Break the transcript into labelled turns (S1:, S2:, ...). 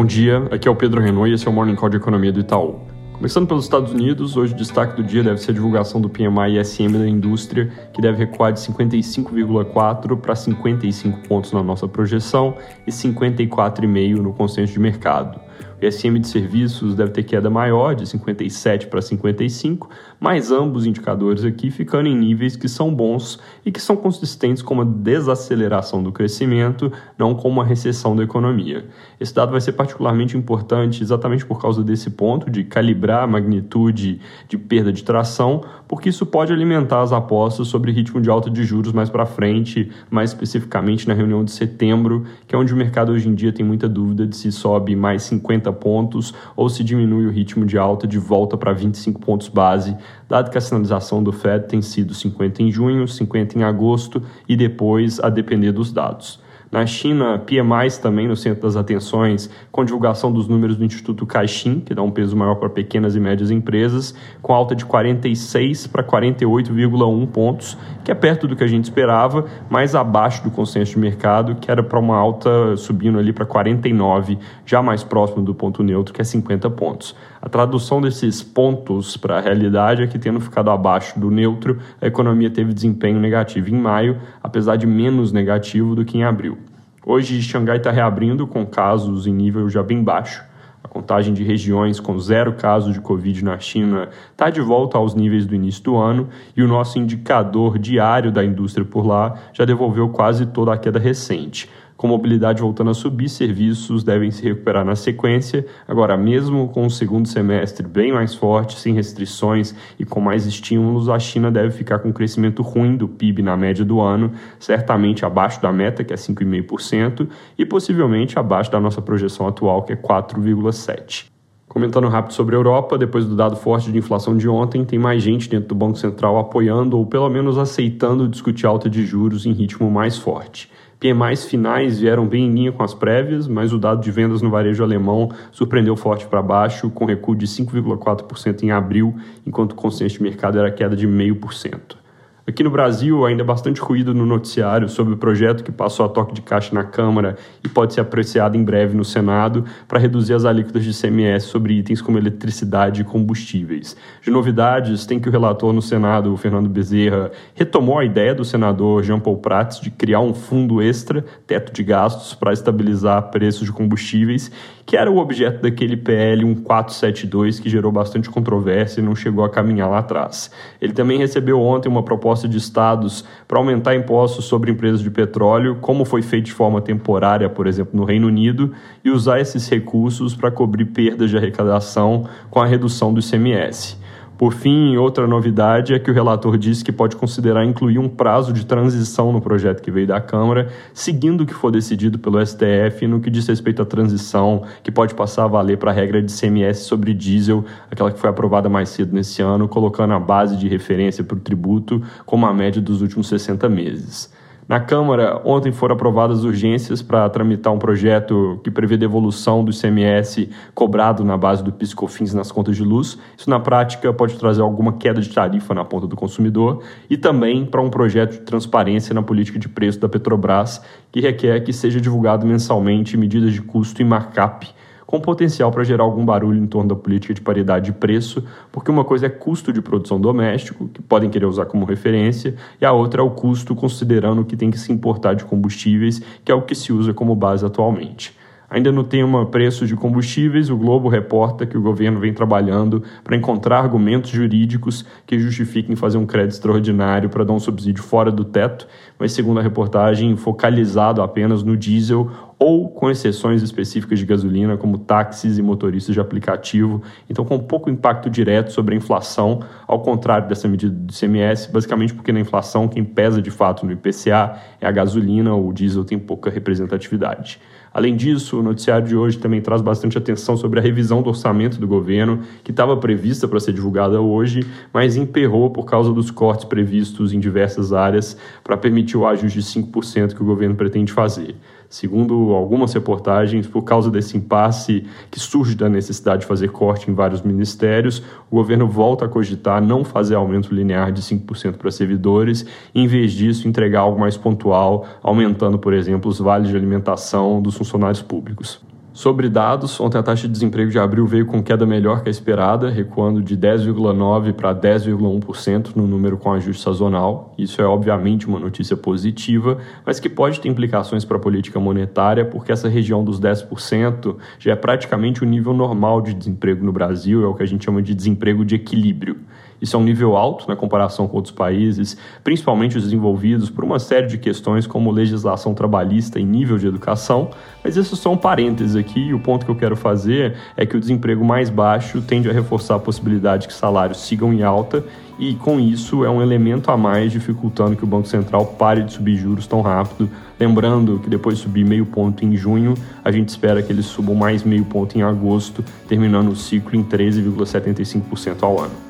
S1: Bom dia, aqui é o Pedro Renault e esse é o Morning Call de Economia do Itaú. Começando pelos Estados Unidos, hoje o destaque do dia deve ser a divulgação do PMI ISM da indústria, que deve recuar de 55,4 para 55 pontos na nossa projeção e 54,5 no consenso de mercado. O ISM de serviços deve ter queda maior, de 57 para 55, mas ambos indicadores aqui ficando em níveis que são bons e que são consistentes com uma desaceleração do crescimento, não com uma recessão da economia. Esse dado vai ser particularmente importante exatamente por causa desse ponto de calibrar a magnitude de perda de tração, porque isso pode alimentar as apostas sobre ritmo de alta de juros mais para frente, mais especificamente na reunião de setembro, que é onde o mercado hoje em dia tem muita dúvida de se sobe mais 50 pontos ou se diminui o ritmo de alta de volta para 25 pontos base dado que a sinalização do Fed tem sido 50 em junho, 50 em agosto e depois a depender dos dados. Na China, PMIs também no centro das atenções, com divulgação dos números do Instituto Caixin, que dá um peso maior para pequenas e médias empresas, com alta de 46 para 48,1 pontos, que é perto do que a gente esperava, mas abaixo do consenso de mercado, que era para uma alta subindo ali para 49, já mais próximo do ponto neutro, que é 50 pontos. A tradução desses pontos para a realidade é que, tendo ficado abaixo do neutro, a economia teve desempenho negativo em maio, apesar de menos negativo do que em abril. Hoje, Xangai está reabrindo com casos em nível já bem baixo. A contagem de regiões com zero casos de Covid na China está de volta aos níveis do início do ano e o nosso indicador diário da indústria por lá já devolveu quase toda a queda recente. Com mobilidade voltando a subir, serviços devem se recuperar na sequência. Agora, mesmo com o segundo semestre bem mais forte, sem restrições e com mais estímulos, a China deve ficar com um crescimento ruim do PIB na média do ano, certamente abaixo da meta, que é 5,5%, e possivelmente abaixo da nossa projeção atual, que é 4,7%. Comentando rápido sobre a Europa, depois do dado forte de inflação de ontem, tem mais gente dentro do Banco Central apoiando ou pelo menos aceitando discutir alta de juros em ritmo mais forte. PMIs finais vieram bem em linha com as prévias, mas o dado de vendas no varejo alemão surpreendeu forte para baixo, com recuo de 5,4% em abril, enquanto o consenso de mercado era queda de 0,5%. Aqui no Brasil, ainda bastante ruído no noticiário sobre o projeto que passou a toque de caixa na Câmara e pode ser apreciado em breve no Senado para reduzir as alíquotas de CMS sobre itens como eletricidade e combustíveis. De novidades, tem que o relator no Senado, Fernando Bezerra, retomou a ideia do senador Jean Paul Prats de criar um fundo extra, teto de gastos, para estabilizar preços de combustíveis, que era o objeto daquele PL 1472 que gerou bastante controvérsia e não chegou a caminhar lá atrás. Ele também recebeu ontem uma proposta proposta de estados para aumentar impostos sobre empresas de petróleo, como foi feito de forma temporária, por exemplo, no Reino Unido, e usar esses recursos para cobrir perdas de arrecadação com a redução do ICMS. Por fim, outra novidade é que o relator disse que pode considerar incluir um prazo de transição no projeto que veio da Câmara, seguindo o que for decidido pelo STF no que diz respeito à transição, que pode passar a valer para a regra de CMS sobre diesel, aquela que foi aprovada mais cedo nesse ano, colocando a base de referência para o tributo como a média dos últimos 60 meses. Na Câmara, ontem foram aprovadas urgências para tramitar um projeto que prevê devolução do ICMS cobrado na base do PiscoFins nas contas de luz. Isso, na prática, pode trazer alguma queda de tarifa na ponta do consumidor e também para um projeto de transparência na política de preço da Petrobras, que requer que seja divulgado mensalmente medidas de custo e markup com potencial para gerar algum barulho em torno da política de paridade de preço, porque uma coisa é custo de produção doméstico, que podem querer usar como referência, e a outra é o custo considerando que tem que se importar de combustíveis, que é o que se usa como base atualmente. Ainda no tema preços de combustíveis, o Globo reporta que o governo vem trabalhando para encontrar argumentos jurídicos que justifiquem fazer um crédito extraordinário para dar um subsídio fora do teto, mas, segundo a reportagem, focalizado apenas no diesel ou com exceções específicas de gasolina, como táxis e motoristas de aplicativo, então com pouco impacto direto sobre a inflação, ao contrário dessa medida do ICMS, basicamente porque na inflação quem pesa de fato no IPCA é a gasolina, o diesel tem pouca representatividade. Além disso, o noticiário de hoje também traz bastante atenção sobre a revisão do orçamento do governo, que estava prevista para ser divulgada hoje, mas emperrou por causa dos cortes previstos em diversas áreas para permitir o ajuste de 5% que o governo pretende fazer. Segundo algumas reportagens, por causa desse impasse que surge da necessidade de fazer corte em vários ministérios, o governo volta a cogitar não fazer aumento linear de 5% para servidores, e, em vez disso, entregar algo mais pontual, aumentando, por exemplo, os vales de alimentação dos funcionários públicos. Sobre dados, ontem a taxa de desemprego de abril veio com queda melhor que a esperada, recuando de 10,9% para 10,1% no número com ajuste sazonal. Isso é obviamente uma notícia positiva, mas que pode ter implicações para a política monetária, porque essa região dos 10% já é praticamente o nível normal de desemprego no Brasil, é o que a gente chama de desemprego de equilíbrio. Isso é um nível alto na comparação com outros países, principalmente os desenvolvidos, por uma série de questões como legislação trabalhista e nível de educação, mas isso são parênteses aqui e o ponto que eu quero fazer é que o desemprego mais baixo tende a reforçar a possibilidade que salários sigam em alta e, com isso, é um elemento a mais dificultando que o Banco Central pare de subir juros tão rápido. Lembrando que depois de subir meio ponto em junho, a gente espera que eles subam mais meio ponto em agosto, terminando o ciclo em 13,75% ao ano.